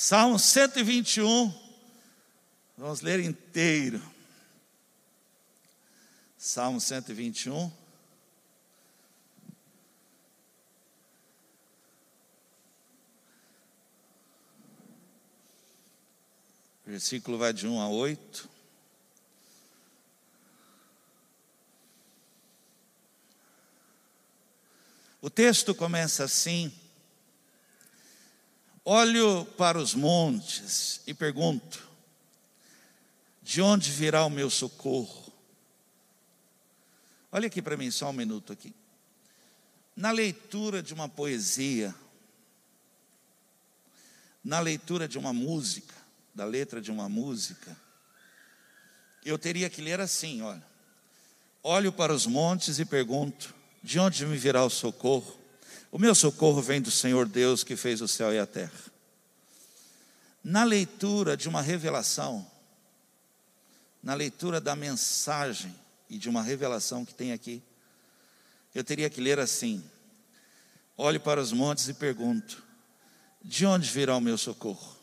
Salmo 121, vamos ler inteiro. Salmo 121. O versículo vai de 1 a 8. O texto começa assim: Olho para os montes e pergunto: de onde virá o meu socorro? Olha aqui para mim, só um minuto aqui. Na leitura de uma poesia, na leitura de uma música, da letra de uma música, eu teria que ler assim: olha. Olho para os montes e pergunto: de onde me virá o socorro? O meu socorro vem do Senhor Deus que fez o céu e a terra. Na leitura de uma revelação, na leitura da mensagem e de uma revelação que tem aqui, eu teria que ler assim: olho para os montes e pergunto: de onde virá o meu socorro?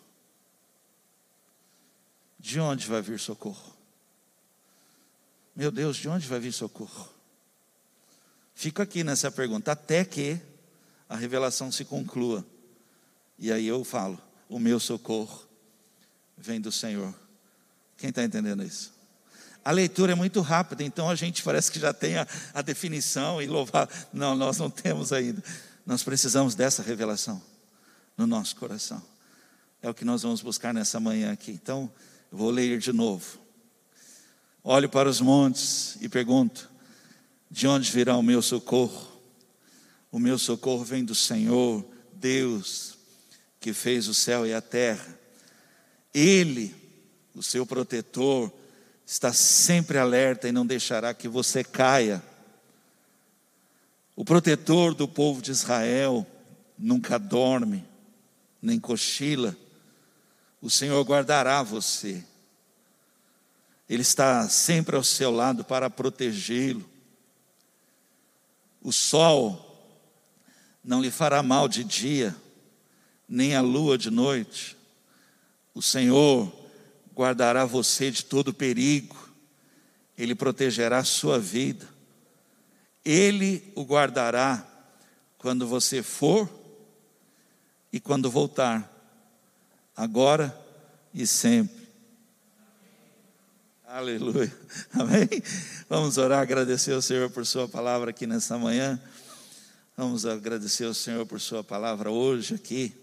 De onde vai vir socorro? Meu Deus, de onde vai vir socorro? Fico aqui nessa pergunta, até que a revelação se conclua. E aí eu falo: o meu socorro vem do Senhor. Quem está entendendo isso? A leitura é muito rápida, então a gente parece que já tem a, a definição e louvar. Não, nós não temos ainda. Nós precisamos dessa revelação no nosso coração. É o que nós vamos buscar nessa manhã aqui. Então, eu vou ler de novo. Olho para os montes e pergunto: de onde virá o meu socorro? O meu socorro vem do Senhor, Deus, que fez o céu e a terra. Ele, o seu protetor, está sempre alerta e não deixará que você caia. O protetor do povo de Israel nunca dorme, nem cochila. O Senhor guardará você. Ele está sempre ao seu lado para protegê-lo. O sol não lhe fará mal de dia, nem a lua de noite. O Senhor guardará você de todo perigo, Ele protegerá a sua vida, Ele o guardará quando você for e quando voltar, agora e sempre. Aleluia. Amém? Vamos orar, agradecer ao Senhor por Sua palavra aqui nessa manhã. Vamos agradecer ao Senhor por Sua palavra hoje aqui.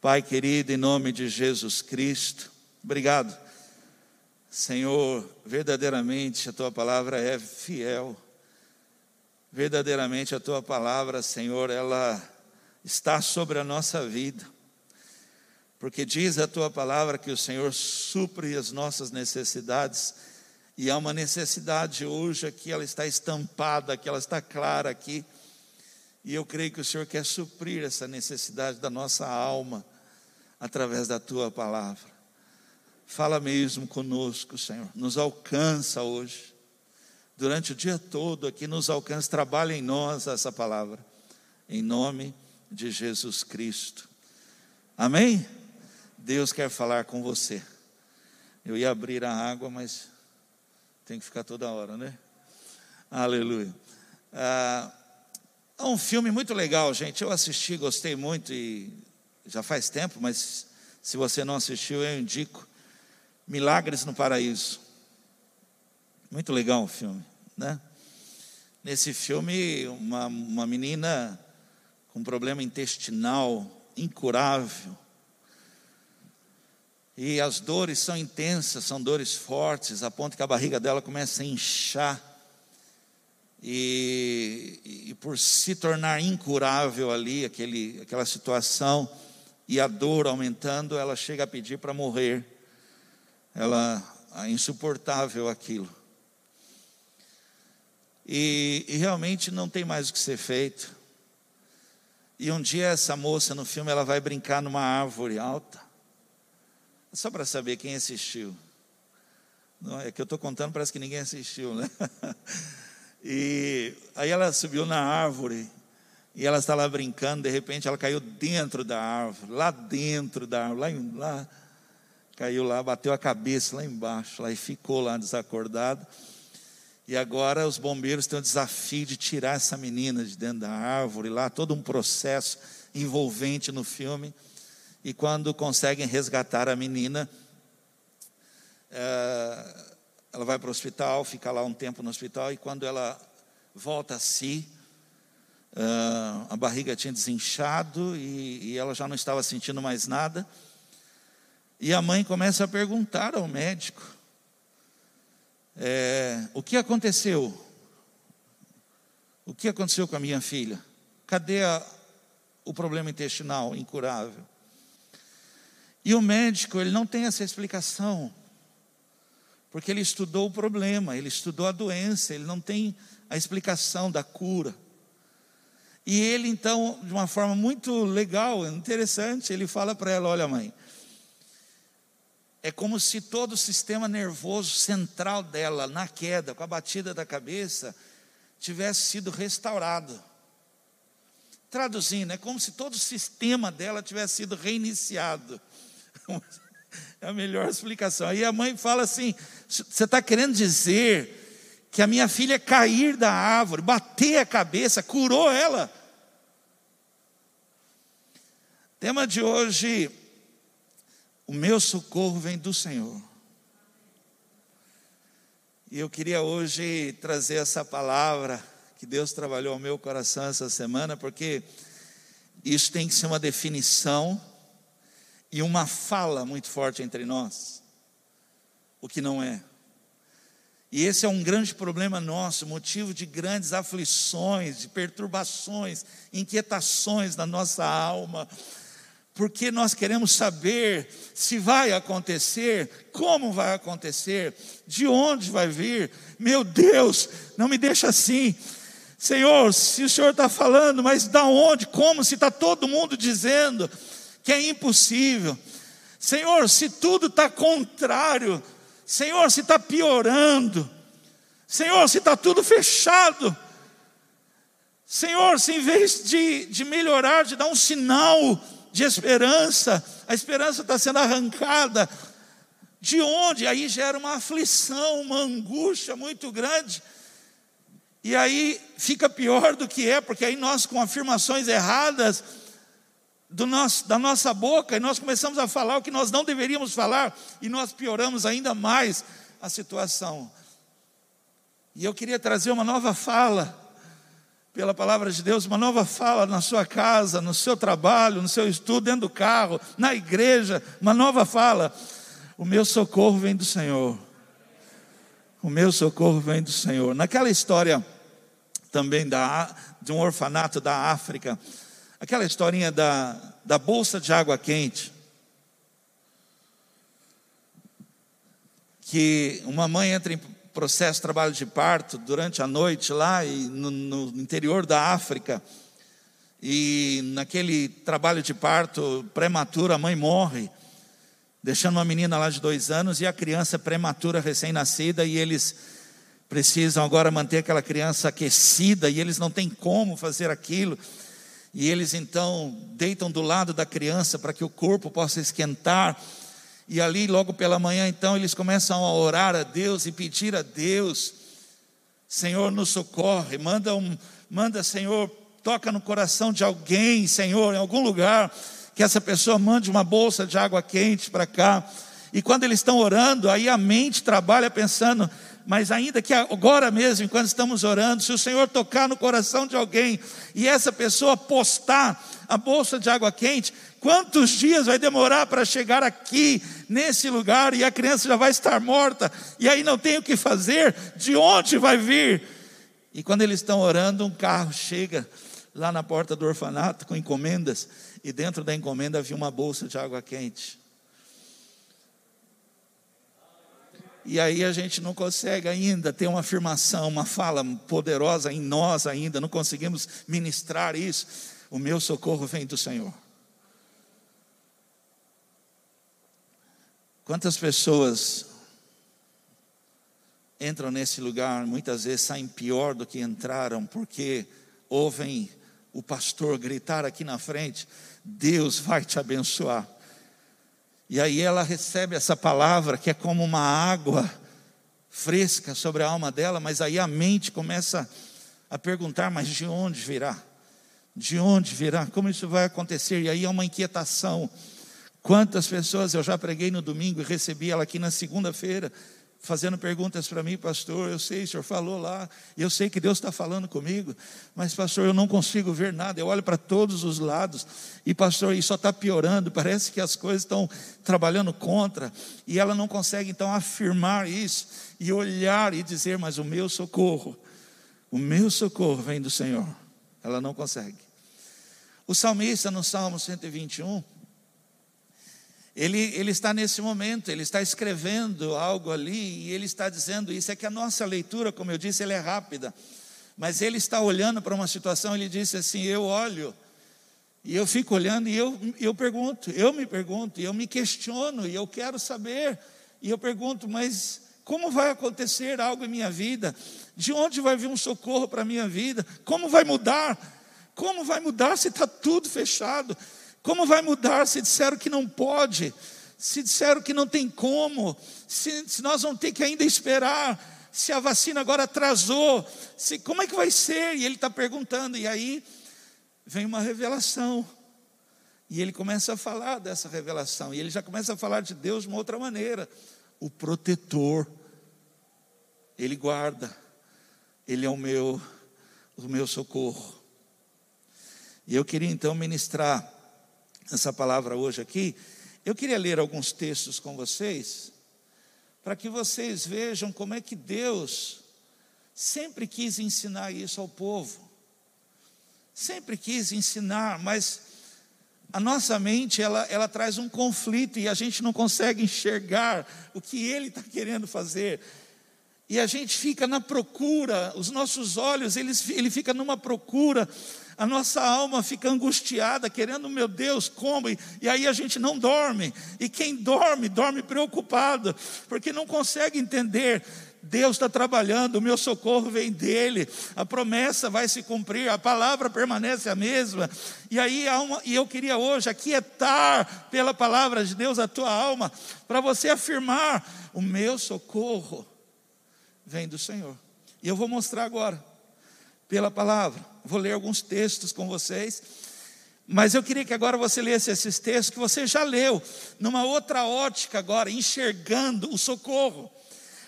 Pai querido, em nome de Jesus Cristo, obrigado. Senhor, verdadeiramente a Tua palavra é fiel. Verdadeiramente a Tua palavra, Senhor, ela está sobre a nossa vida porque diz a tua palavra que o Senhor supre as nossas necessidades, e há uma necessidade hoje aqui, ela está estampada, que ela está clara aqui, e eu creio que o Senhor quer suprir essa necessidade da nossa alma, através da tua palavra. Fala mesmo conosco, Senhor, nos alcança hoje, durante o dia todo aqui, nos alcança, trabalha em nós essa palavra, em nome de Jesus Cristo. Amém? Deus quer falar com você. Eu ia abrir a água, mas tem que ficar toda hora, né? Aleluia. Ah, é um filme muito legal, gente. Eu assisti, gostei muito e já faz tempo, mas se você não assistiu, eu indico. Milagres no Paraíso. Muito legal o filme, né? Nesse filme, uma, uma menina com problema intestinal incurável e as dores são intensas, são dores fortes, a ponto que a barriga dela começa a inchar. E, e por se tornar incurável ali, aquele, aquela situação, e a dor aumentando, ela chega a pedir para morrer. Ela é insuportável aquilo. E, e, realmente não tem mais o que ser feito. E um dia essa moça no filme ela vai brincar numa árvore alta. Só para saber quem assistiu. Não, é que eu estou contando, parece que ninguém assistiu, né? E aí ela subiu na árvore E ela está lá brincando, de repente ela caiu dentro da árvore, lá dentro da árvore, lá, lá caiu lá, bateu a cabeça lá embaixo, lá e ficou lá desacordado. E agora os bombeiros têm o desafio de tirar essa menina de dentro da árvore, lá todo um processo envolvente no filme. E quando conseguem resgatar a menina, é, ela vai para o hospital, fica lá um tempo no hospital, e quando ela volta a si, é, a barriga tinha desinchado e, e ela já não estava sentindo mais nada. E a mãe começa a perguntar ao médico: é, o que aconteceu? O que aconteceu com a minha filha? Cadê a, o problema intestinal incurável? E o médico, ele não tem essa explicação, porque ele estudou o problema, ele estudou a doença, ele não tem a explicação da cura. E ele, então, de uma forma muito legal, interessante, ele fala para ela: Olha, mãe, é como se todo o sistema nervoso central dela, na queda, com a batida da cabeça, tivesse sido restaurado. Traduzindo, é como se todo o sistema dela tivesse sido reiniciado. É a melhor explicação. Aí a mãe fala assim: você está querendo dizer que a minha filha cair da árvore, bater a cabeça, curou ela? Tema de hoje: o meu socorro vem do Senhor. E eu queria hoje trazer essa palavra que Deus trabalhou ao meu coração essa semana, porque isso tem que ser uma definição e uma fala muito forte entre nós, o que não é. E esse é um grande problema nosso, motivo de grandes aflições, de perturbações, inquietações na nossa alma, porque nós queremos saber se vai acontecer, como vai acontecer, de onde vai vir. Meu Deus, não me deixa assim. Senhor, se o Senhor está falando, mas da onde, como, se está todo mundo dizendo que é impossível. Senhor, se tudo está contrário, Senhor, se está piorando, Senhor, se está tudo fechado, Senhor, se em vez de, de melhorar, de dar um sinal de esperança, a esperança está sendo arrancada, de onde? Aí gera uma aflição, uma angústia muito grande. E aí fica pior do que é, porque aí nós, com afirmações erradas, nosso, da nossa boca e nós começamos a falar o que nós não deveríamos falar e nós pioramos ainda mais a situação. E eu queria trazer uma nova fala, pela palavra de Deus, uma nova fala na sua casa, no seu trabalho, no seu estudo, dentro do carro, na igreja, uma nova fala. O meu socorro vem do Senhor. O meu socorro vem do Senhor. Naquela história também da, de um orfanato da África, Aquela historinha da, da bolsa de água quente. Que uma mãe entra em processo de trabalho de parto durante a noite lá e no, no interior da África. E naquele trabalho de parto prematuro, a mãe morre, deixando uma menina lá de dois anos e a criança prematura, recém-nascida, e eles precisam agora manter aquela criança aquecida e eles não têm como fazer aquilo. E eles então deitam do lado da criança para que o corpo possa esquentar. E ali, logo pela manhã, então, eles começam a orar a Deus e pedir a Deus: Senhor, nos socorre, manda, um, manda, Senhor, toca no coração de alguém, Senhor, em algum lugar, que essa pessoa mande uma bolsa de água quente para cá. E quando eles estão orando, aí a mente trabalha pensando: mas ainda que agora mesmo, enquanto estamos orando, se o Senhor tocar no coração de alguém e essa pessoa postar a bolsa de água quente, quantos dias vai demorar para chegar aqui, nesse lugar, e a criança já vai estar morta, e aí não tem o que fazer, de onde vai vir? E quando eles estão orando, um carro chega lá na porta do orfanato com encomendas, e dentro da encomenda havia uma bolsa de água quente. E aí a gente não consegue ainda ter uma afirmação, uma fala poderosa em nós ainda, não conseguimos ministrar isso. O meu socorro vem do Senhor. Quantas pessoas entram nesse lugar, muitas vezes saem pior do que entraram, porque ouvem o pastor gritar aqui na frente: Deus vai te abençoar. E aí ela recebe essa palavra que é como uma água fresca sobre a alma dela, mas aí a mente começa a perguntar: mas de onde virá? De onde virá? Como isso vai acontecer? E aí é uma inquietação. Quantas pessoas eu já preguei no domingo e recebi ela aqui na segunda-feira, fazendo perguntas para mim, pastor. Eu sei, o senhor falou lá, eu sei que Deus está falando comigo, mas, pastor, eu não consigo ver nada. Eu olho para todos os lados e, pastor, isso só está piorando. Parece que as coisas estão trabalhando contra e ela não consegue então afirmar isso e olhar e dizer, mas o meu socorro, o meu socorro vem do Senhor. Ela não consegue. O salmista no Salmo 121, ele, ele está nesse momento, ele está escrevendo algo ali e ele está dizendo isso. É que a nossa leitura, como eu disse, ela é rápida, mas ele está olhando para uma situação, ele disse assim: Eu olho e eu fico olhando e eu, eu pergunto, eu me pergunto, e eu me questiono e eu quero saber, e eu pergunto, mas como vai acontecer algo em minha vida? De onde vai vir um socorro para a minha vida? Como vai mudar? Como vai mudar se está tudo fechado? Como vai mudar se disseram que não pode? Se disseram que não tem como? Se, se nós vamos ter que ainda esperar? Se a vacina agora atrasou? Se, como é que vai ser? E ele está perguntando, e aí vem uma revelação. E ele começa a falar dessa revelação, e ele já começa a falar de Deus de uma outra maneira. O protetor, ele guarda, ele é o meu, o meu socorro. E eu queria então ministrar essa palavra hoje aqui. Eu queria ler alguns textos com vocês, para que vocês vejam como é que Deus sempre quis ensinar isso ao povo. Sempre quis ensinar, mas a nossa mente ela, ela traz um conflito e a gente não consegue enxergar o que Ele está querendo fazer. E a gente fica na procura, os nossos olhos, eles, ele fica numa procura a nossa alma fica angustiada, querendo, meu Deus, como? E, aí a gente não dorme. E quem dorme, dorme preocupado, porque não consegue entender Deus está trabalhando, o meu socorro vem dele, a promessa vai se cumprir, a palavra permanece a mesma. E aí uma, e eu queria hoje aquietar pela palavra de Deus a tua alma, para você afirmar: o meu socorro vem do Senhor. E eu vou mostrar agora, pela palavra. Vou ler alguns textos com vocês. Mas eu queria que agora você lesse esses textos que você já leu, numa outra ótica agora, enxergando o socorro.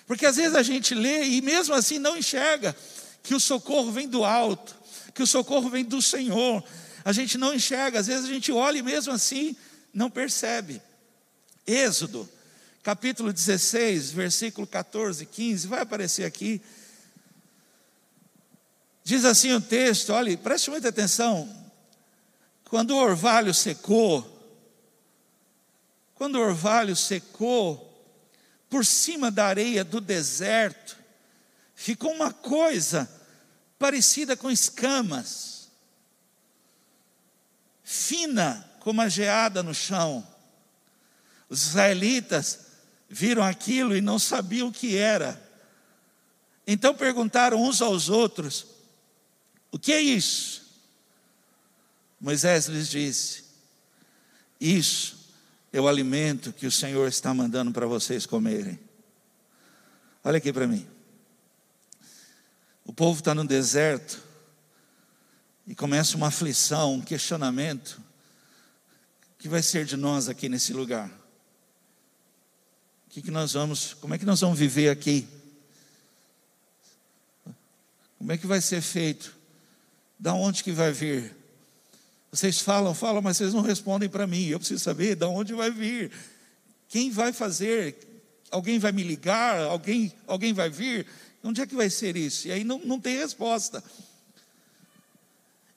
Porque às vezes a gente lê e mesmo assim não enxerga que o socorro vem do alto, que o socorro vem do Senhor. A gente não enxerga, às vezes a gente olha e mesmo assim não percebe. Êxodo, capítulo 16, versículo 14 e 15, vai aparecer aqui. Diz assim o texto, olhe, preste muita atenção. Quando o orvalho secou, quando o orvalho secou, por cima da areia do deserto, ficou uma coisa parecida com escamas, fina como a geada no chão. Os israelitas viram aquilo e não sabiam o que era. Então perguntaram uns aos outros: o que é isso? Moisés lhes disse: Isso é o alimento que o Senhor está mandando para vocês comerem. Olha aqui para mim. O povo está no deserto e começa uma aflição, um questionamento. Que vai ser de nós aqui nesse lugar? O que, que nós vamos, como é que nós vamos viver aqui? Como é que vai ser feito? Da onde que vai vir? Vocês falam, falam, mas vocês não respondem para mim. Eu preciso saber de onde vai vir. Quem vai fazer? Alguém vai me ligar? Alguém, alguém vai vir? Onde é que vai ser isso? E aí não, não tem resposta.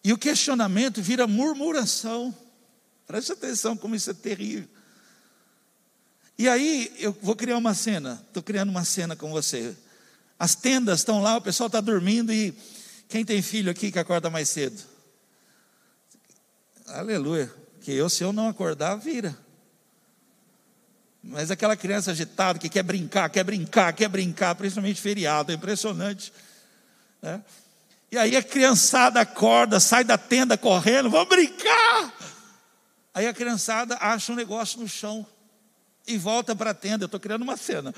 E o questionamento vira murmuração. Preste atenção como isso é terrível. E aí eu vou criar uma cena. Estou criando uma cena com você. As tendas estão lá, o pessoal está dormindo e quem tem filho aqui que acorda mais cedo? Aleluia. Que eu, se eu não acordar, vira. Mas aquela criança agitada que quer brincar, quer brincar, quer brincar, principalmente feriado, é impressionante. Né? E aí a criançada acorda, sai da tenda correndo, vamos brincar. Aí a criançada acha um negócio no chão e volta para a tenda. Eu estou criando uma cena.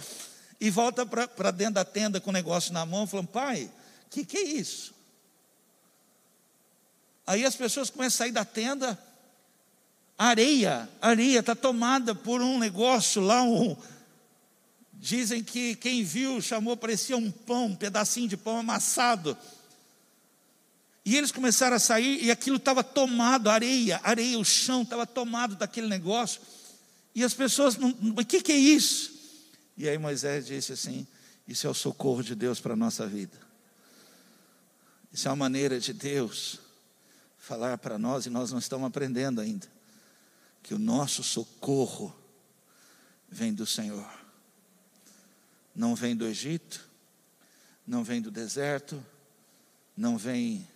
E volta para dentro da tenda com o negócio na mão, falando: pai, o que, que é isso? Aí as pessoas começam a sair da tenda, areia, areia está tomada por um negócio lá, um, dizem que quem viu chamou, parecia um pão, um pedacinho de pão amassado. E eles começaram a sair e aquilo estava tomado, areia, areia, o chão estava tomado daquele negócio. E as pessoas, o que, que é isso? E aí Moisés disse assim: Isso é o socorro de Deus para a nossa vida. Isso é uma maneira de Deus falar para nós e nós não estamos aprendendo ainda. Que o nosso socorro vem do Senhor. Não vem do Egito, não vem do deserto, não vem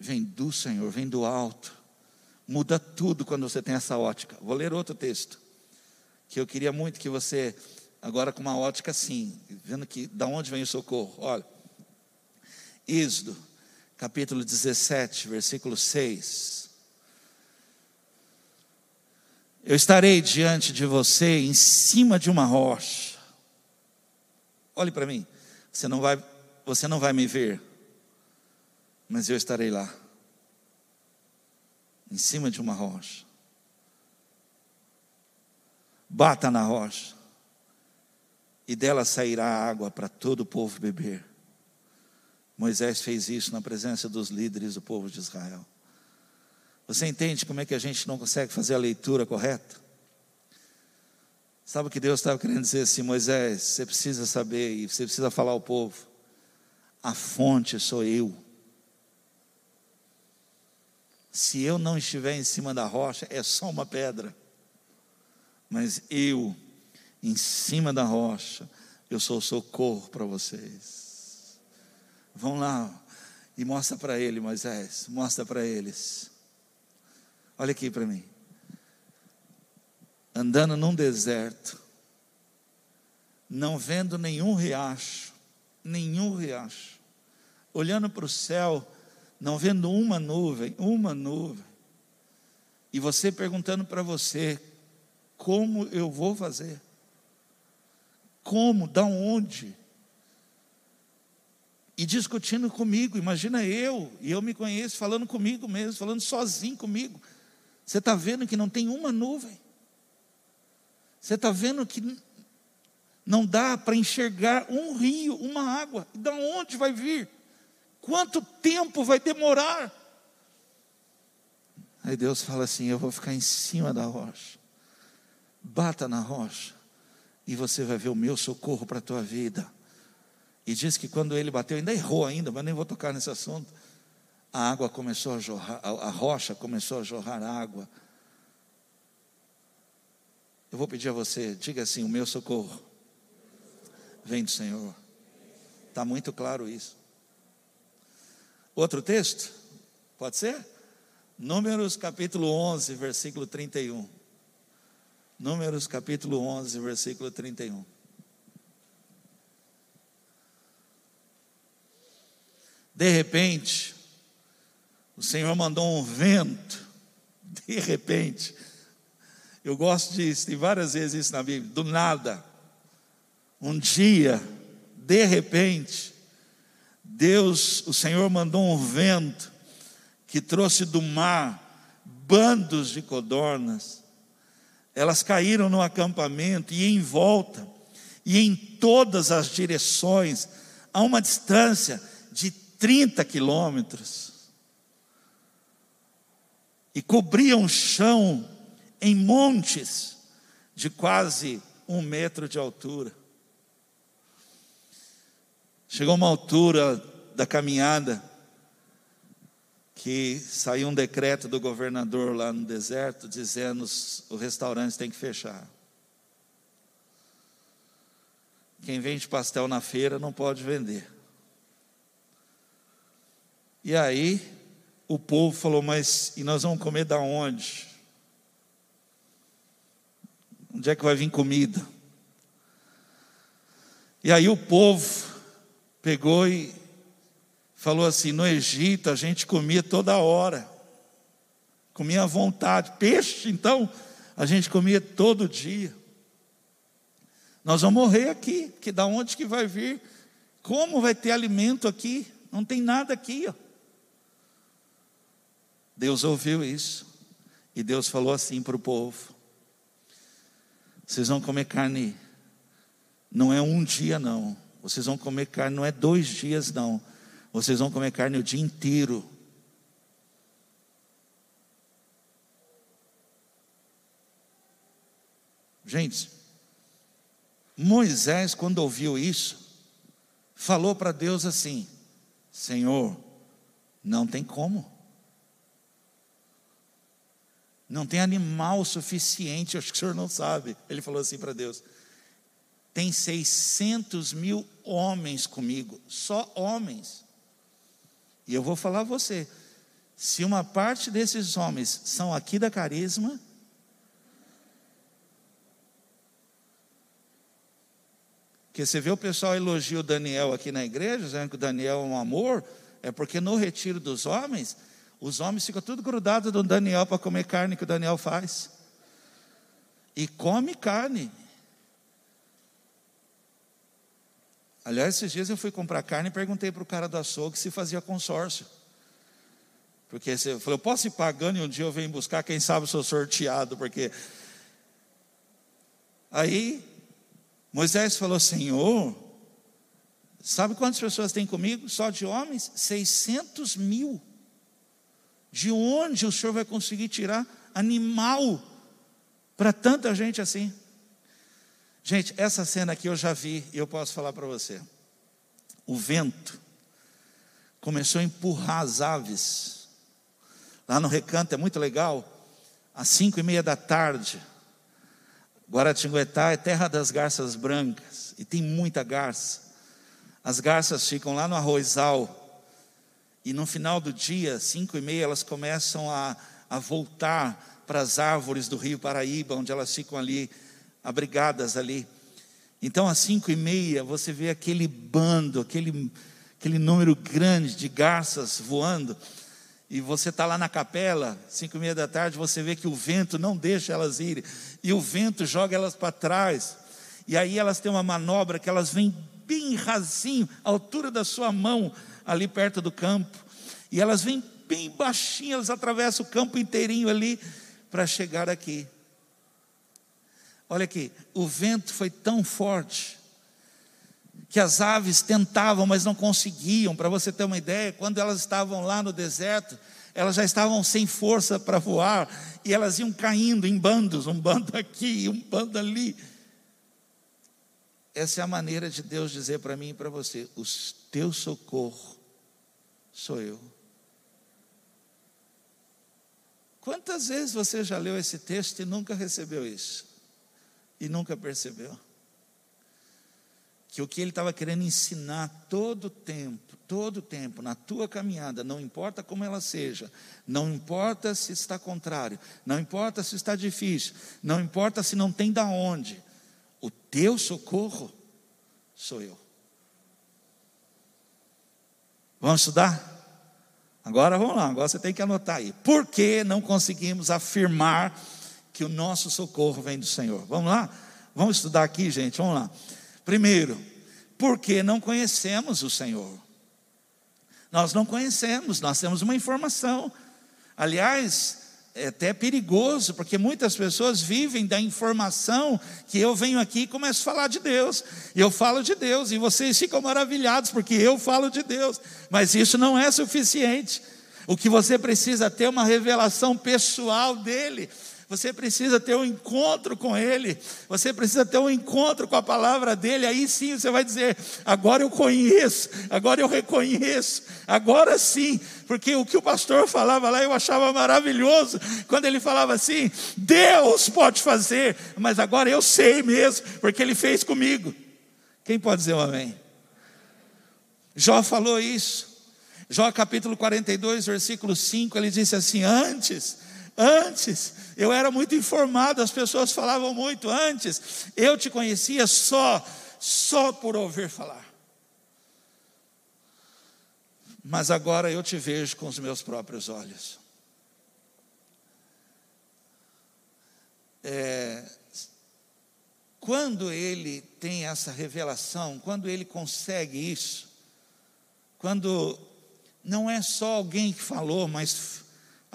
vem do Senhor, vem do alto. Muda tudo quando você tem essa ótica. Vou ler outro texto que eu queria muito que você agora com uma ótica assim, vendo que da onde vem o socorro. Olha. Êxodo, capítulo 17, versículo 6. Eu estarei diante de você em cima de uma rocha. Olhe para mim. Você não vai você não vai me ver, mas eu estarei lá, em cima de uma rocha. Bata na rocha, e dela sairá água para todo o povo beber. Moisés fez isso na presença dos líderes do povo de Israel. Você entende como é que a gente não consegue fazer a leitura correta? Sabe o que Deus estava querendo dizer assim, Moisés? Você precisa saber e você precisa falar ao povo. A fonte sou eu. Se eu não estiver em cima da rocha, é só uma pedra. Mas eu, em cima da rocha, eu sou socorro para vocês. Vão lá e mostra para ele, Moisés, mostra para eles. Olha aqui para mim. Andando num deserto, não vendo nenhum riacho, nenhum riacho, olhando para o céu, não vendo uma nuvem, uma nuvem, e você perguntando para você: como eu vou fazer? Como? Da onde? E discutindo comigo, imagina eu, e eu me conheço, falando comigo mesmo, falando sozinho comigo. Você está vendo que não tem uma nuvem. Você está vendo que não dá para enxergar um rio, uma água. E da onde vai vir? Quanto tempo vai demorar? Aí Deus fala assim: Eu vou ficar em cima da rocha. Bata na rocha, e você vai ver o meu socorro para a tua vida. E diz que quando ele bateu, ainda errou ainda, mas nem vou tocar nesse assunto. A água começou a jorrar, a rocha começou a jorrar água. Eu vou pedir a você, diga assim: o meu socorro vem do Senhor. Está muito claro isso. Outro texto? Pode ser? Números capítulo 11, versículo 31. Números capítulo 11, versículo 31. De repente, o Senhor mandou um vento, de repente. Eu gosto disso, tem várias vezes isso na Bíblia, do nada. Um dia, de repente, Deus, o Senhor mandou um vento que trouxe do mar bandos de codornas. Elas caíram no acampamento e em volta, e em todas as direções, a uma distância de 30 quilômetros. E cobriam o chão em montes de quase um metro de altura. Chegou uma altura da caminhada que saiu um decreto do governador lá no deserto dizendo os restaurantes têm que fechar. Quem vende pastel na feira não pode vender. E aí o povo falou: "Mas e nós vamos comer da onde? Onde é que vai vir comida?" E aí o povo pegou e falou assim: no Egito a gente comia toda hora, comia à vontade. Peixe, então, a gente comia todo dia. Nós vamos morrer aqui, que da onde que vai vir? Como vai ter alimento aqui? Não tem nada aqui, ó. Deus ouviu isso e Deus falou assim para o povo: vocês vão comer carne, não é um dia, não. Vocês vão comer carne, não é dois dias, não. Vocês vão comer carne o dia inteiro. Gente, Moisés, quando ouviu isso, falou para Deus assim: Senhor, não tem como. Não tem animal suficiente, acho que o senhor não sabe. Ele falou assim para Deus: tem 600 mil homens comigo, só homens. E eu vou falar a você: se uma parte desses homens são aqui da carisma, Porque você vê o pessoal elogia o Daniel aqui na igreja, dizendo que o Daniel é um amor, é porque no retiro dos homens, os homens ficam tudo grudados do Daniel para comer carne que o Daniel faz. E come carne. Aliás, esses dias eu fui comprar carne e perguntei para o cara do açougue se fazia consórcio. Porque você falou, eu posso ir pagando e um dia eu venho buscar, quem sabe eu sou sorteado, porque. Aí Moisés falou: Senhor, sabe quantas pessoas tem comigo? Só de homens? 600 mil. De onde o senhor vai conseguir tirar animal para tanta gente assim? Gente, essa cena aqui eu já vi e eu posso falar para você. O vento começou a empurrar as aves. Lá no recanto é muito legal. Às cinco e meia da tarde, Guaratinguetá é terra das garças brancas e tem muita garça. As garças ficam lá no arrozal e no final do dia, cinco e meia, elas começam a, a voltar para as árvores do rio Paraíba, onde elas ficam ali, abrigadas ali. Então, às cinco e meia, você vê aquele bando, aquele, aquele número grande de garças voando, e você está lá na capela, cinco e meia da tarde, você vê que o vento não deixa elas irem, e o vento joga elas para trás, e aí elas têm uma manobra que elas vêm bem rasinho, à altura da sua mão, ali perto do campo. E elas vêm bem baixinhas, elas atravessam o campo inteirinho ali para chegar aqui. Olha aqui, o vento foi tão forte que as aves tentavam, mas não conseguiam. Para você ter uma ideia, quando elas estavam lá no deserto, elas já estavam sem força para voar e elas iam caindo em bandos, um bando aqui, um bando ali. Essa é a maneira de Deus dizer para mim e para você: o teu socorro sou eu. Quantas vezes você já leu esse texto e nunca recebeu isso? E nunca percebeu? Que o que ele estava querendo ensinar todo o tempo, todo o tempo, na tua caminhada, não importa como ela seja, não importa se está contrário, não importa se está difícil, não importa se não tem da onde, o teu socorro sou eu. Vamos estudar? Agora vamos lá, agora você tem que anotar aí. Por que não conseguimos afirmar que o nosso socorro vem do Senhor? Vamos lá? Vamos estudar aqui, gente, vamos lá. Primeiro, porque não conhecemos o Senhor. Nós não conhecemos, nós temos uma informação. Aliás, é até perigoso, porque muitas pessoas vivem da informação que eu venho aqui e começo a falar de Deus, e eu falo de Deus, e vocês ficam maravilhados, porque eu falo de Deus, mas isso não é suficiente. O que você precisa ter é uma revelação pessoal dele, você precisa ter um encontro com Ele, você precisa ter um encontro com a palavra dEle, aí sim você vai dizer: agora eu conheço, agora eu reconheço, agora sim, porque o que o pastor falava lá eu achava maravilhoso, quando ele falava assim: Deus pode fazer, mas agora eu sei mesmo, porque Ele fez comigo. Quem pode dizer um amém? Jó falou isso. Jó capítulo 42, versículo 5, ele disse assim: Antes Antes, eu era muito informado, as pessoas falavam muito. Antes, eu te conhecia só, só por ouvir falar. mas agora eu te vejo com os meus próprios olhos. É, quando ele tem essa revelação, quando ele consegue isso, quando não é só alguém que falou, mas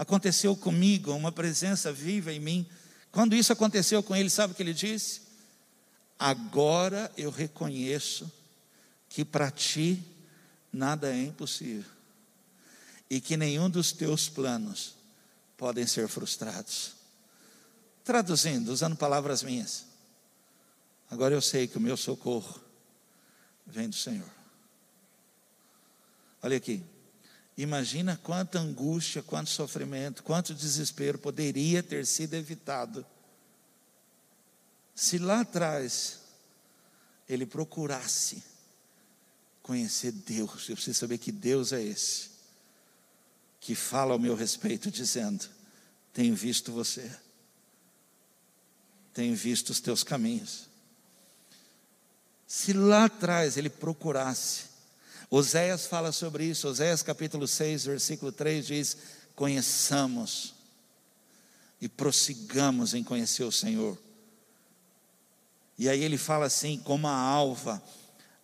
aconteceu comigo, uma presença viva em mim. Quando isso aconteceu com ele, sabe o que ele disse? Agora eu reconheço que para ti nada é impossível e que nenhum dos teus planos podem ser frustrados. Traduzindo, usando palavras minhas, agora eu sei que o meu socorro vem do Senhor. Olha aqui, imagina quanta angústia, quanto sofrimento, quanto desespero poderia ter sido evitado se lá atrás ele procurasse conhecer Deus, eu preciso saber que Deus é esse, que fala ao meu respeito, dizendo: Tenho visto você, tenho visto os teus caminhos. Se lá atrás ele procurasse, Oséias fala sobre isso, Oséias capítulo 6, versículo 3 diz: Conheçamos e prossigamos em conhecer o Senhor. E aí ele fala assim: como a alva,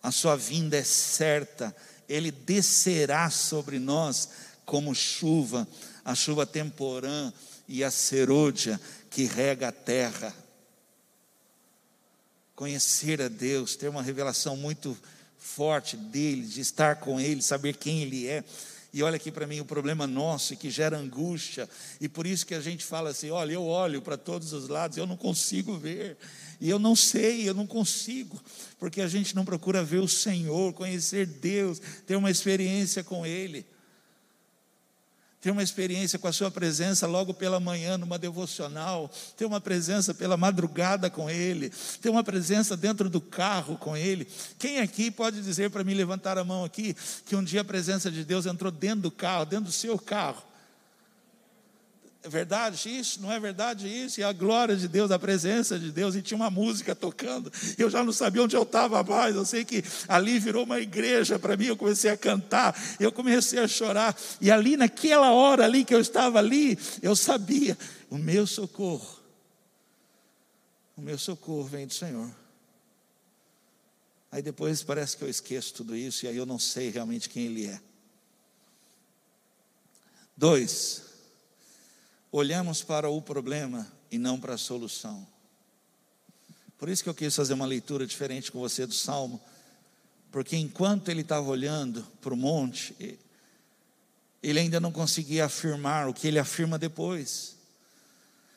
a sua vinda é certa, ele descerá sobre nós como chuva, a chuva temporã e a serôdia que rega a terra. Conhecer a Deus, ter uma revelação muito forte dele, de estar com ele, saber quem ele é. E olha aqui para mim o problema nosso que gera angústia, e por isso que a gente fala assim: olha, eu olho para todos os lados, eu não consigo ver, e eu não sei, eu não consigo, porque a gente não procura ver o Senhor, conhecer Deus, ter uma experiência com Ele. Ter uma experiência com a Sua presença logo pela manhã, numa devocional, ter uma presença pela madrugada com Ele, ter uma presença dentro do carro com Ele. Quem aqui pode dizer para mim, levantar a mão aqui, que um dia a presença de Deus entrou dentro do carro, dentro do seu carro? É verdade isso? Não é verdade isso? E a glória de Deus, a presença de Deus, e tinha uma música tocando. Eu já não sabia onde eu estava mais. Eu sei que ali virou uma igreja para mim. Eu comecei a cantar, eu comecei a chorar. E ali, naquela hora ali que eu estava ali, eu sabia: o meu socorro, o meu socorro vem do Senhor. Aí depois parece que eu esqueço tudo isso, e aí eu não sei realmente quem Ele é. Dois, olhamos para o problema e não para a solução. Por isso que eu quis fazer uma leitura diferente com você do Salmo, porque enquanto ele estava olhando para o monte, ele ainda não conseguia afirmar o que ele afirma depois.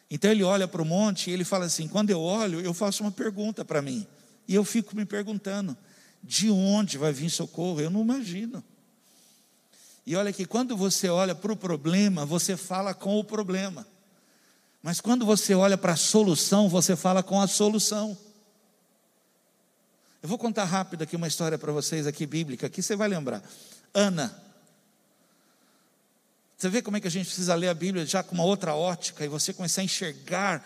Então ele olha para o monte e ele fala assim: quando eu olho, eu faço uma pergunta para mim, e eu fico me perguntando: de onde vai vir socorro? Eu não imagino. E olha que quando você olha para o problema, você fala com o problema. Mas quando você olha para a solução, você fala com a solução. Eu vou contar rápido aqui uma história para vocês aqui bíblica, que você vai lembrar. Ana. Você vê como é que a gente precisa ler a Bíblia já com uma outra ótica e você começar a enxergar.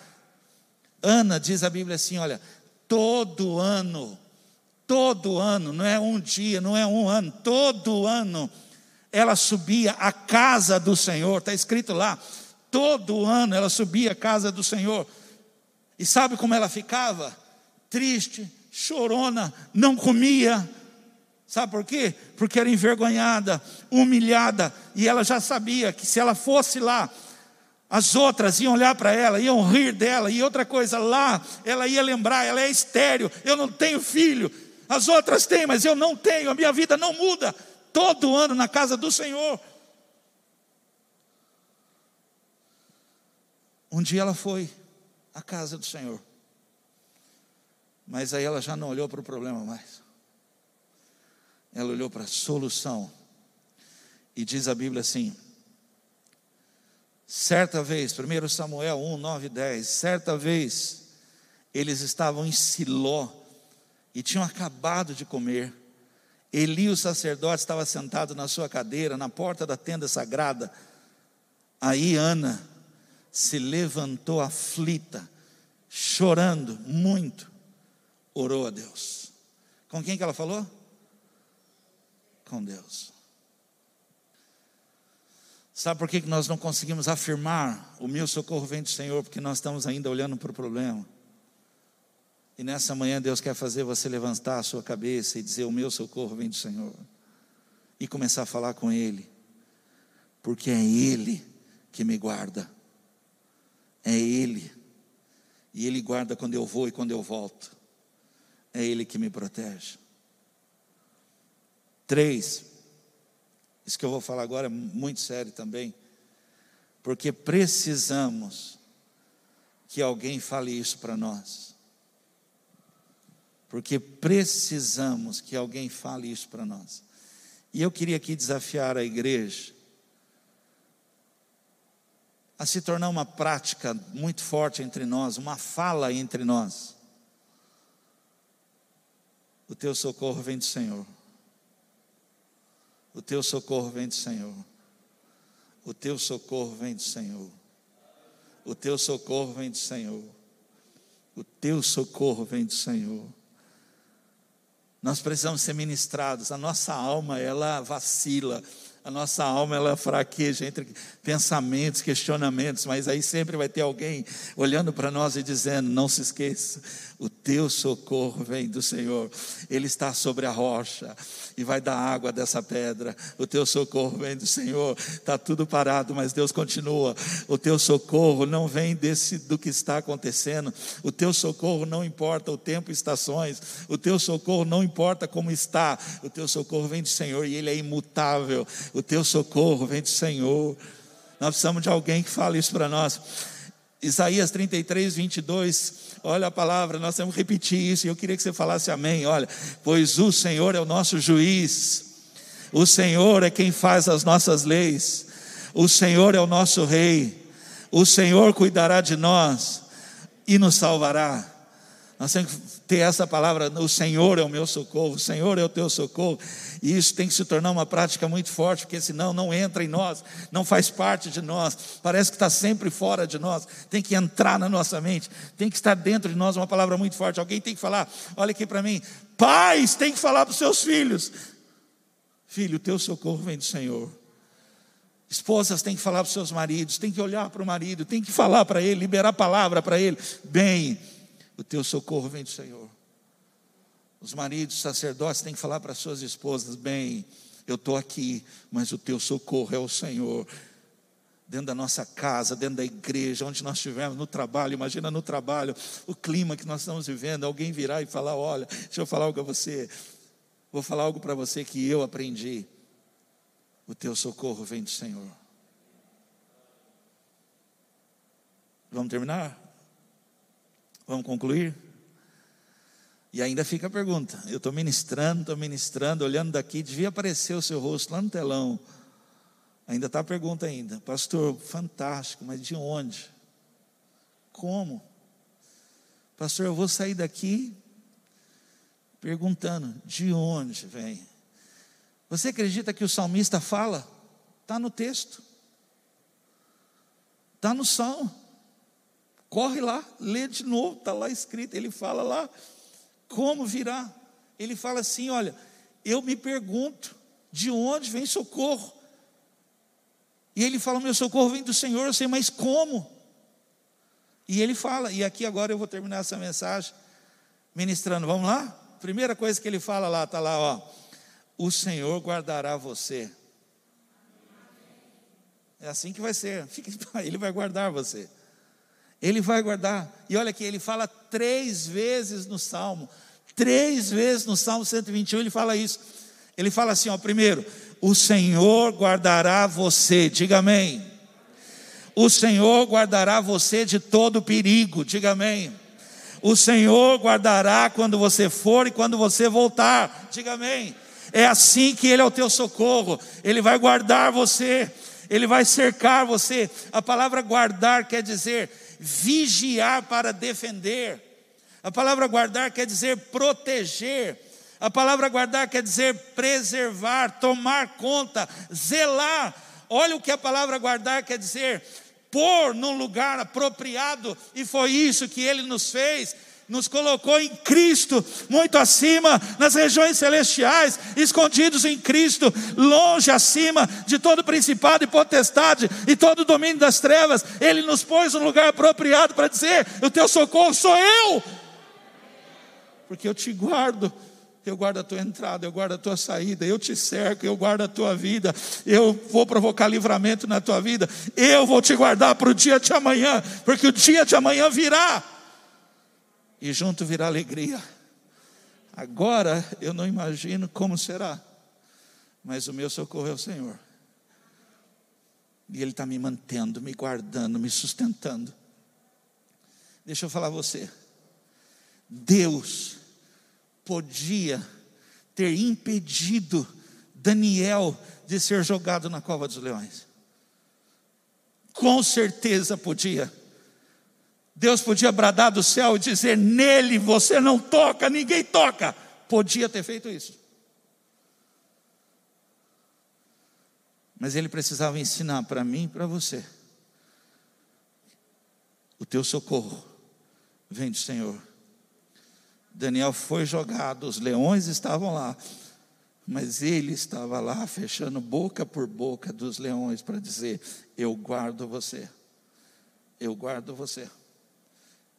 Ana diz a Bíblia assim, olha, todo ano, todo ano, não é um dia, não é um ano, todo ano ela subia à casa do Senhor, está escrito lá, todo ano ela subia à casa do Senhor, e sabe como ela ficava? Triste, chorona, não comia, sabe por quê? Porque era envergonhada, humilhada, e ela já sabia que se ela fosse lá, as outras iam olhar para ela, iam rir dela, e outra coisa, lá ela ia lembrar, ela é estéreo, eu não tenho filho, as outras têm, mas eu não tenho, a minha vida não muda todo ano na casa do Senhor. Um dia ela foi à casa do Senhor, mas aí ela já não olhou para o problema mais, ela olhou para a solução, e diz a Bíblia assim: certa vez, 1 Samuel 1, 9 e 10, certa vez, eles estavam em Siló e tinham acabado de comer. Eli, o sacerdote, estava sentado na sua cadeira, na porta da tenda sagrada. Aí Ana se levantou aflita, chorando muito, orou a Deus. Com quem que ela falou? Com Deus. Sabe por que nós não conseguimos afirmar o meu socorro vem do Senhor? Porque nós estamos ainda olhando para o problema. E nessa manhã Deus quer fazer você levantar a sua cabeça e dizer: O meu socorro vem do Senhor. E começar a falar com Ele, porque é Ele que me guarda, é Ele, e Ele guarda quando eu vou e quando eu volto, é Ele que me protege. Três, isso que eu vou falar agora é muito sério também, porque precisamos que alguém fale isso para nós porque precisamos que alguém fale isso para nós. E eu queria aqui desafiar a igreja a se tornar uma prática muito forte entre nós, uma fala entre nós. O teu socorro vem do Senhor. O teu socorro vem do Senhor. O teu socorro vem do Senhor. O teu socorro vem do Senhor. O teu socorro vem do Senhor. Nós precisamos ser ministrados. A nossa alma, ela vacila. A nossa alma, ela fraqueja entre pensamentos, questionamentos, mas aí sempre vai ter alguém olhando para nós e dizendo: Não se esqueça, o teu socorro vem do Senhor, Ele está sobre a rocha e vai dar água dessa pedra. O teu socorro vem do Senhor, está tudo parado, mas Deus continua. O teu socorro não vem desse do que está acontecendo, o teu socorro não importa o tempo e estações, o teu socorro não importa como está, o teu socorro vem do Senhor e Ele é imutável. O teu socorro vem do Senhor. Nós precisamos de alguém que fale isso para nós. Isaías 33, 22, olha a palavra, nós temos que repetir isso, e eu queria que você falasse amém. Olha, pois o Senhor é o nosso juiz, o Senhor é quem faz as nossas leis, o Senhor é o nosso rei, o Senhor cuidará de nós e nos salvará. Nós temos que ter essa palavra: o Senhor é o meu socorro, o Senhor é o teu socorro. E isso tem que se tornar uma prática muito forte, porque senão não entra em nós, não faz parte de nós, parece que está sempre fora de nós, tem que entrar na nossa mente, tem que estar dentro de nós uma palavra muito forte. Alguém tem que falar: olha aqui para mim, pais, tem que falar para os seus filhos: filho, o teu socorro vem do Senhor. Esposas têm que falar para os seus maridos, tem que olhar para o marido, tem que falar para ele, liberar palavra para ele. Bem, o teu socorro vem do Senhor. Os maridos, sacerdotes têm que falar para suas esposas: bem, eu estou aqui, mas o teu socorro é o Senhor. Dentro da nossa casa, dentro da igreja, onde nós estivermos, no trabalho, imagina no trabalho, o clima que nós estamos vivendo, alguém virar e falar: olha, deixa eu falar algo a você, vou falar algo para você que eu aprendi. O teu socorro vem do Senhor. Vamos terminar? Vamos concluir? E ainda fica a pergunta: eu estou ministrando, estou ministrando, olhando daqui, devia aparecer o seu rosto lá no telão. Ainda está a pergunta ainda, pastor, fantástico, mas de onde? Como? Pastor, eu vou sair daqui perguntando, de onde vem? Você acredita que o salmista fala? Está no texto. Está no salmo. Corre lá, lê de novo, está lá escrito. Ele fala lá como virá. Ele fala assim: olha, eu me pergunto de onde vem socorro. E ele fala: meu socorro vem do Senhor, eu sei, mas como? E ele fala, e aqui agora eu vou terminar essa mensagem ministrando. Vamos lá? Primeira coisa que ele fala lá, está lá, ó. O Senhor guardará você. É assim que vai ser. Ele vai guardar você. Ele vai guardar. E olha aqui, ele fala três vezes no Salmo. Três vezes no Salmo 121 ele fala isso. Ele fala assim, ó, primeiro, o Senhor guardará você, diga amém. O Senhor guardará você de todo perigo, diga amém. O Senhor guardará quando você for e quando você voltar, diga amém. É assim que Ele é o teu socorro, Ele vai guardar você, Ele vai cercar você. A palavra guardar quer dizer vigiar para defender. A palavra guardar quer dizer proteger. A palavra guardar quer dizer preservar, tomar conta, zelar. Olha o que a palavra guardar quer dizer: pôr num lugar apropriado, e foi isso que ele nos fez. Nos colocou em Cristo, muito acima, nas regiões celestiais, escondidos em Cristo, longe acima de todo principado e potestade e todo domínio das trevas. Ele nos pôs no lugar apropriado para dizer: O teu socorro sou eu, porque eu te guardo. Eu guardo a tua entrada, eu guardo a tua saída, eu te cerco, eu guardo a tua vida, eu vou provocar livramento na tua vida, eu vou te guardar para o dia de amanhã, porque o dia de amanhã virá e junto virá alegria. Agora eu não imagino como será, mas o meu socorro é o Senhor. E Ele está me mantendo, me guardando, me sustentando. Deixa eu falar a você. Deus podia ter impedido Daniel de ser jogado na cova dos leões. Com certeza podia. Deus podia bradar do céu e dizer: Nele você não toca, ninguém toca. Podia ter feito isso. Mas ele precisava ensinar para mim e para você: o teu socorro vem do Senhor. Daniel foi jogado, os leões estavam lá, mas ele estava lá fechando boca por boca dos leões para dizer: Eu guardo você, eu guardo você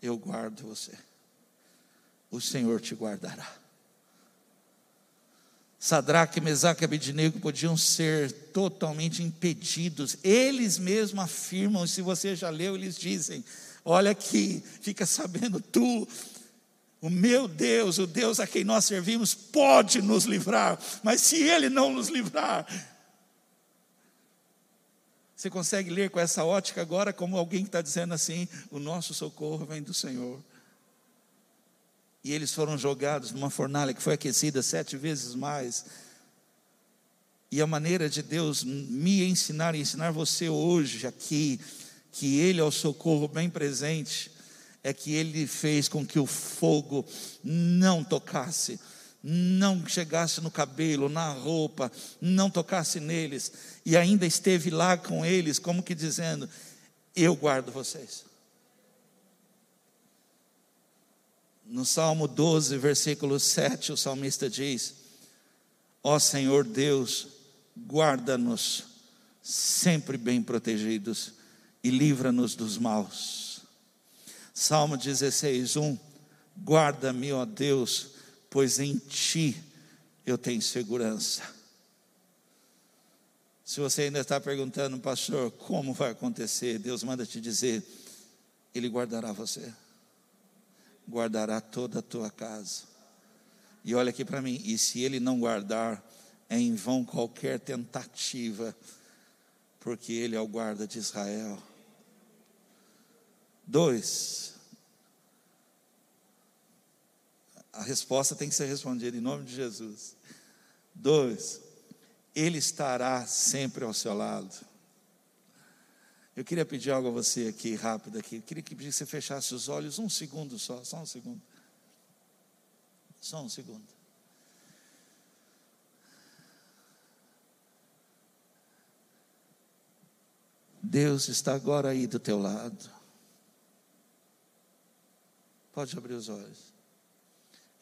eu guardo você. O Senhor te guardará. Sadraque, Mesaque e Abednego podiam ser totalmente impedidos. Eles mesmos afirmam, se você já leu, eles dizem: Olha aqui, fica sabendo, tu, o meu Deus, o Deus a quem nós servimos, pode nos livrar, mas se Ele não nos livrar, você consegue ler com essa ótica agora, como alguém que está dizendo assim: o nosso socorro vem do Senhor. E eles foram jogados numa fornalha que foi aquecida sete vezes mais. E a maneira de Deus me ensinar e ensinar você hoje aqui, que Ele é o socorro bem presente, é que Ele fez com que o fogo não tocasse não chegasse no cabelo, na roupa, não tocasse neles, e ainda esteve lá com eles, como que dizendo: Eu guardo vocês. No Salmo 12, versículo 7, o salmista diz: Ó Senhor Deus, guarda-nos sempre bem protegidos e livra-nos dos maus. Salmo 16, 1: Guarda-me, ó Deus, pois em ti eu tenho segurança. Se você ainda está perguntando, pastor, como vai acontecer? Deus manda te dizer: Ele guardará você, guardará toda a tua casa. E olha aqui para mim: e se Ele não guardar, é em vão qualquer tentativa, porque Ele é o guarda de Israel. Dois, A resposta tem que ser respondida em nome de Jesus. Dois, Ele estará sempre ao seu lado. Eu queria pedir algo a você aqui, rápido aqui. Eu queria que você fechasse os olhos um segundo só, só um segundo. Só um segundo. Deus está agora aí do teu lado. Pode abrir os olhos.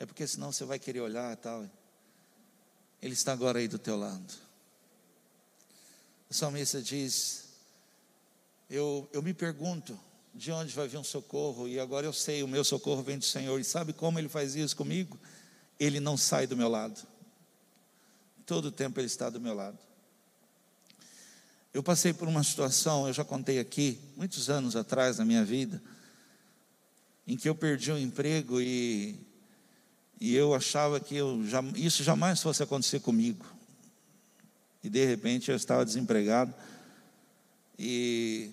É porque senão você vai querer olhar e tal. Ele está agora aí do teu lado. O salmista diz: eu, eu me pergunto de onde vai vir um socorro, e agora eu sei, o meu socorro vem do Senhor. E sabe como ele faz isso comigo? Ele não sai do meu lado. Todo o tempo ele está do meu lado. Eu passei por uma situação, eu já contei aqui, muitos anos atrás na minha vida, em que eu perdi um emprego e e eu achava que eu, isso jamais fosse acontecer comigo. E de repente eu estava desempregado. E,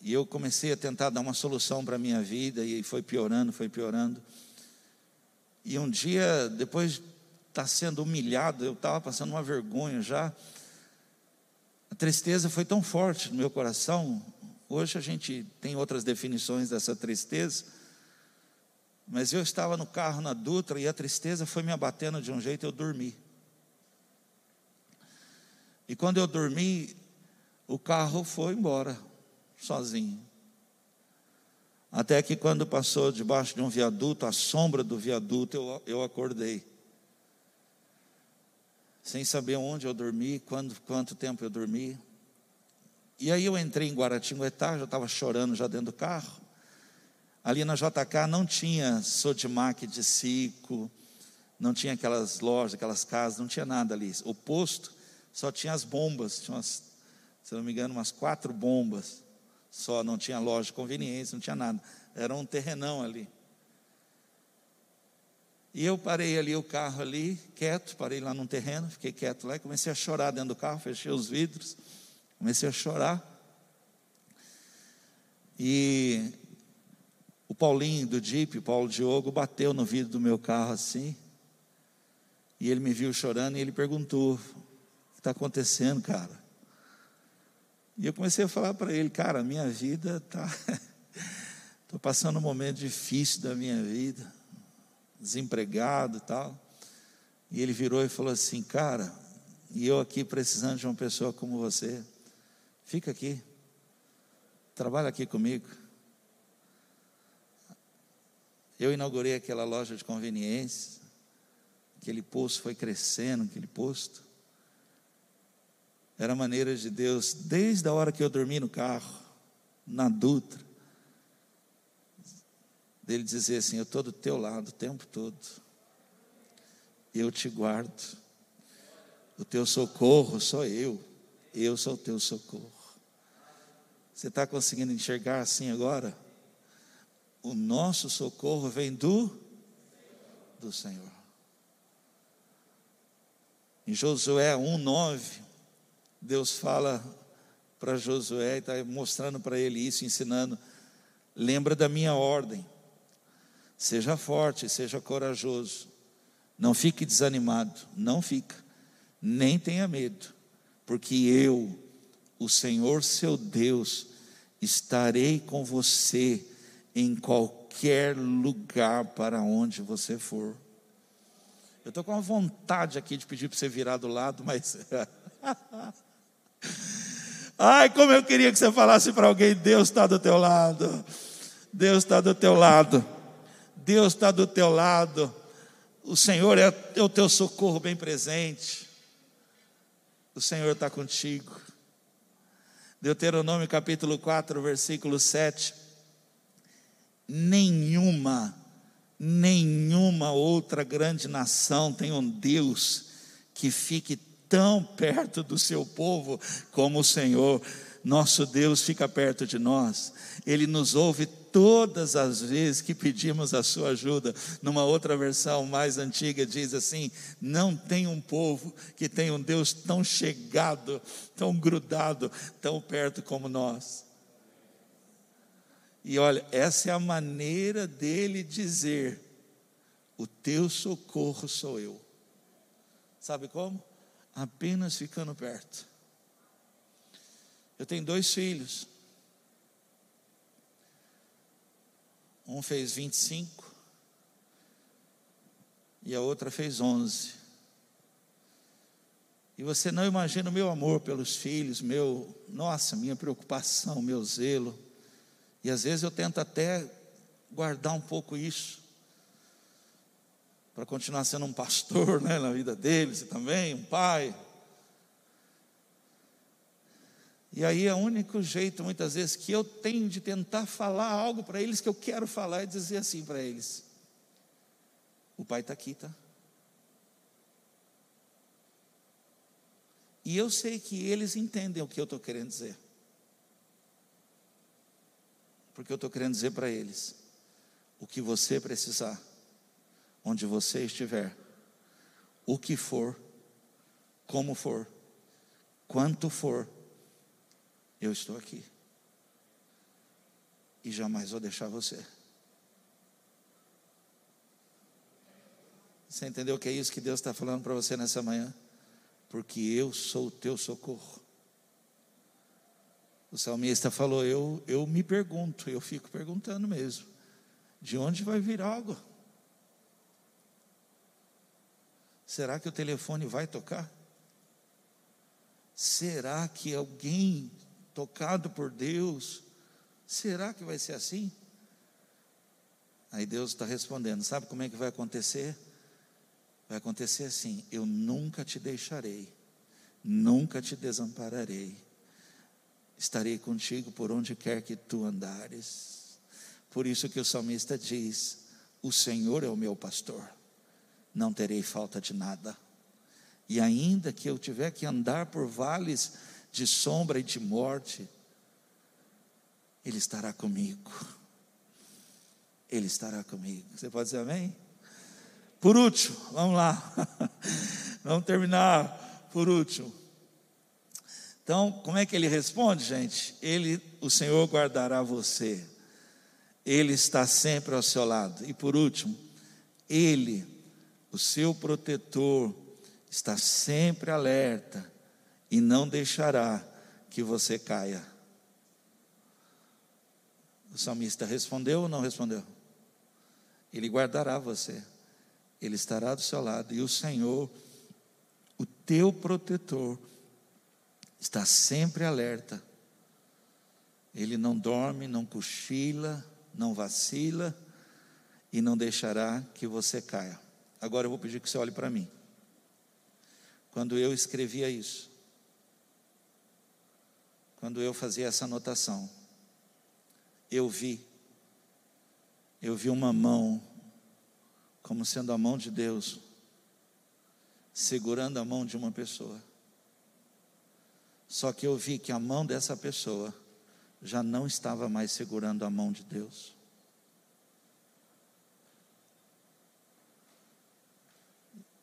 e eu comecei a tentar dar uma solução para a minha vida. E foi piorando, foi piorando. E um dia, depois de estar sendo humilhado, eu estava passando uma vergonha já. A tristeza foi tão forte no meu coração. Hoje a gente tem outras definições dessa tristeza mas eu estava no carro na Dutra e a tristeza foi me abatendo de um jeito, eu dormi. E quando eu dormi, o carro foi embora, sozinho. Até que quando passou debaixo de um viaduto, a sombra do viaduto, eu, eu acordei. Sem saber onde eu dormi, quando, quanto tempo eu dormi. E aí eu entrei em Guaratinguetá, já estava chorando já dentro do carro. Ali na JK não tinha Sodimac de ciclo, não tinha aquelas lojas, aquelas casas, não tinha nada ali. O posto só tinha as bombas, tinha umas, se não me engano, umas quatro bombas só, não tinha loja de conveniência, não tinha nada. Era um terrenão ali. E eu parei ali o carro ali, quieto, parei lá num terreno, fiquei quieto lá e comecei a chorar dentro do carro, fechei os vidros, comecei a chorar. E o Paulinho do Jeep, Paulo Diogo, bateu no vidro do meu carro assim. E ele me viu chorando e ele perguntou: O que está acontecendo, cara? E eu comecei a falar para ele, cara, minha vida está. Estou passando um momento difícil da minha vida, desempregado e tal. E ele virou e falou assim, cara, e eu aqui precisando de uma pessoa como você, fica aqui, trabalha aqui comigo. Eu inaugurei aquela loja de conveniência, aquele posto foi crescendo, aquele posto. Era maneira de Deus, desde a hora que eu dormi no carro, na Dutra, dele dizer assim: Eu estou do teu lado o tempo todo, eu te guardo, o teu socorro sou eu, eu sou o teu socorro. Você está conseguindo enxergar assim agora? O nosso socorro vem do, do Senhor. Em Josué 1,9, Deus fala para Josué e está mostrando para ele isso, ensinando. Lembra da minha ordem. Seja forte, seja corajoso. Não fique desanimado, não fica. Nem tenha medo, porque eu, o Senhor seu Deus, estarei com você em qualquer lugar para onde você for. Eu estou com uma vontade aqui de pedir para você virar do lado, mas Ai, como eu queria que você falasse para alguém: Deus está do teu lado. Deus está do teu lado. Deus está do teu lado. O Senhor é, é o teu socorro bem presente. O Senhor está contigo. Deuteronômio capítulo 4, versículo 7. Nenhuma, nenhuma outra grande nação tem um Deus que fique tão perto do seu povo como o Senhor. Nosso Deus fica perto de nós, Ele nos ouve todas as vezes que pedimos a sua ajuda. Numa outra versão mais antiga diz assim: Não tem um povo que tenha um Deus tão chegado, tão grudado, tão perto como nós. E olha, essa é a maneira dele dizer: O teu socorro sou eu. Sabe como? apenas ficando perto. Eu tenho dois filhos. Um fez 25 e a outra fez 11. E você não imagina o meu amor pelos filhos, meu, nossa, minha preocupação, meu zelo. E às vezes eu tento até guardar um pouco isso para continuar sendo um pastor né, na vida deles também, um pai. E aí é o único jeito, muitas vezes, que eu tenho de tentar falar algo para eles que eu quero falar e dizer assim para eles: o pai está aqui, tá? E eu sei que eles entendem o que eu estou querendo dizer. Porque eu estou querendo dizer para eles: o que você precisar onde você estiver, o que for, como for, quanto for, eu estou aqui. E jamais vou deixar você. Você entendeu o que é isso que Deus está falando para você nessa manhã? Porque eu sou o teu socorro. O salmista falou: eu, eu me pergunto, eu fico perguntando mesmo: de onde vai vir algo? Será que o telefone vai tocar? Será que alguém tocado por Deus, será que vai ser assim? Aí Deus está respondendo: sabe como é que vai acontecer? Vai acontecer assim: eu nunca te deixarei, nunca te desampararei, estarei contigo por onde quer que tu andares. Por isso que o salmista diz: O Senhor é o meu pastor, não terei falta de nada. E ainda que eu tiver que andar por vales de sombra e de morte, Ele estará comigo. Ele estará comigo. Você pode dizer amém? Por último, vamos lá. vamos terminar por último. Então, como é que ele responde, gente? Ele, o Senhor guardará você. Ele está sempre ao seu lado. E por último, ele, o seu protetor, está sempre alerta e não deixará que você caia. O salmista respondeu ou não respondeu? Ele guardará você, Ele estará do seu lado, e o Senhor, o teu protetor, está sempre alerta. Ele não dorme, não cochila, não vacila e não deixará que você caia. Agora eu vou pedir que você olhe para mim. Quando eu escrevia isso, quando eu fazia essa anotação, eu vi eu vi uma mão, como sendo a mão de Deus, segurando a mão de uma pessoa. Só que eu vi que a mão dessa pessoa já não estava mais segurando a mão de Deus.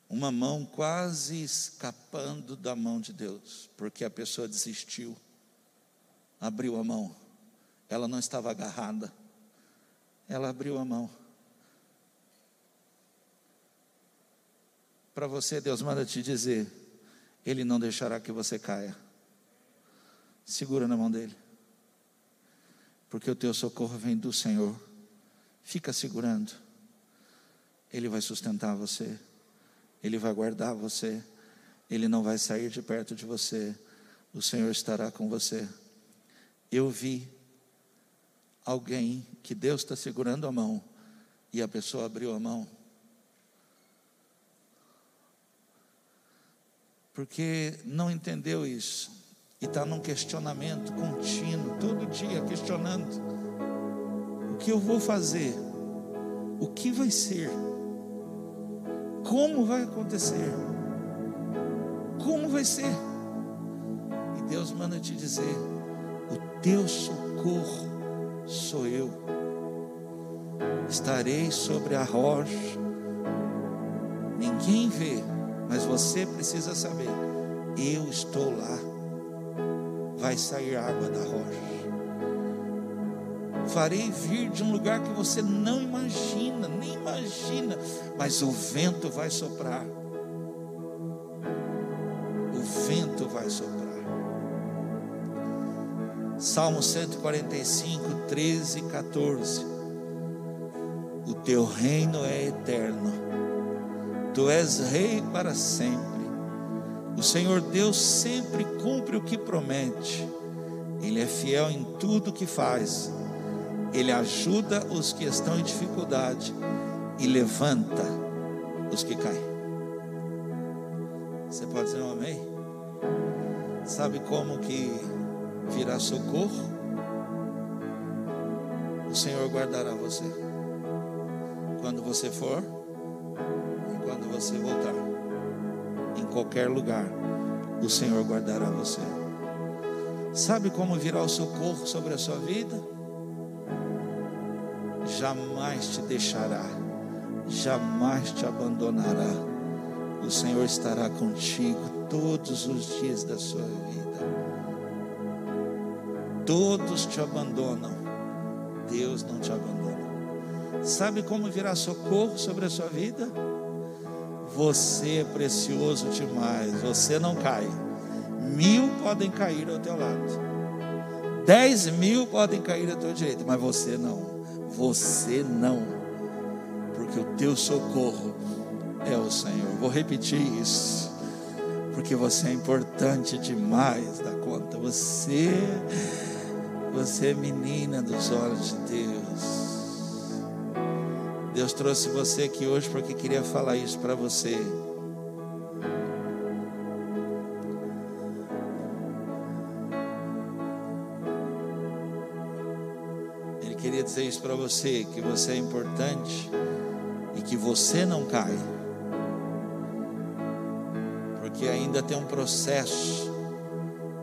Uma mão quase escapando da mão de Deus, porque a pessoa desistiu, abriu a mão, ela não estava agarrada, ela abriu a mão. Para você, Deus manda te dizer: Ele não deixará que você caia. Segura na mão dele, porque o teu socorro vem do Senhor. Fica segurando, Ele vai sustentar você, Ele vai guardar você, Ele não vai sair de perto de você, o Senhor estará com você. Eu vi alguém que Deus está segurando a mão e a pessoa abriu a mão. Porque não entendeu isso e está num questionamento contínuo, todo dia questionando: o que eu vou fazer? O que vai ser? Como vai acontecer? Como vai ser? E Deus manda te dizer: o teu socorro sou eu. Estarei sobre a rocha. Ninguém vê, mas você precisa saber. Eu estou lá. Vai sair água da rocha. Farei vir de um lugar que você não imagina, nem imagina, mas o vento vai soprar. O vento vai soprar. Salmo 145, 13 e 14. O teu reino é eterno, tu és rei para sempre. O Senhor Deus sempre cumpre o que promete, Ele é fiel em tudo que faz, Ele ajuda os que estão em dificuldade e levanta os que caem. Você pode dizer um amém? Sabe como que virá socorro, o Senhor guardará você. Quando você for e quando você voltar, em qualquer lugar, o Senhor guardará você. Sabe como virá o socorro sobre a sua vida? Jamais te deixará, jamais te abandonará. O Senhor estará contigo todos os dias da sua vida todos te abandonam, Deus não te abandona. Sabe como virá socorro sobre a sua vida? Você é precioso demais, você não cai. Mil podem cair ao teu lado, dez mil podem cair ao teu direito, mas você não, você não, porque o teu socorro é o Senhor. Vou repetir isso, porque você é importante demais da conta. Você você é menina dos olhos de Deus. Deus trouxe você aqui hoje porque queria falar isso para você. Ele queria dizer isso para você, que você é importante e que você não cai. Porque ainda tem um processo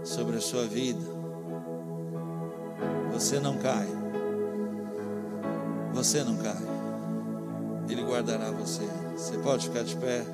sobre a sua vida. Você não cai. Você não cai. Ele guardará você. Você pode ficar de pé.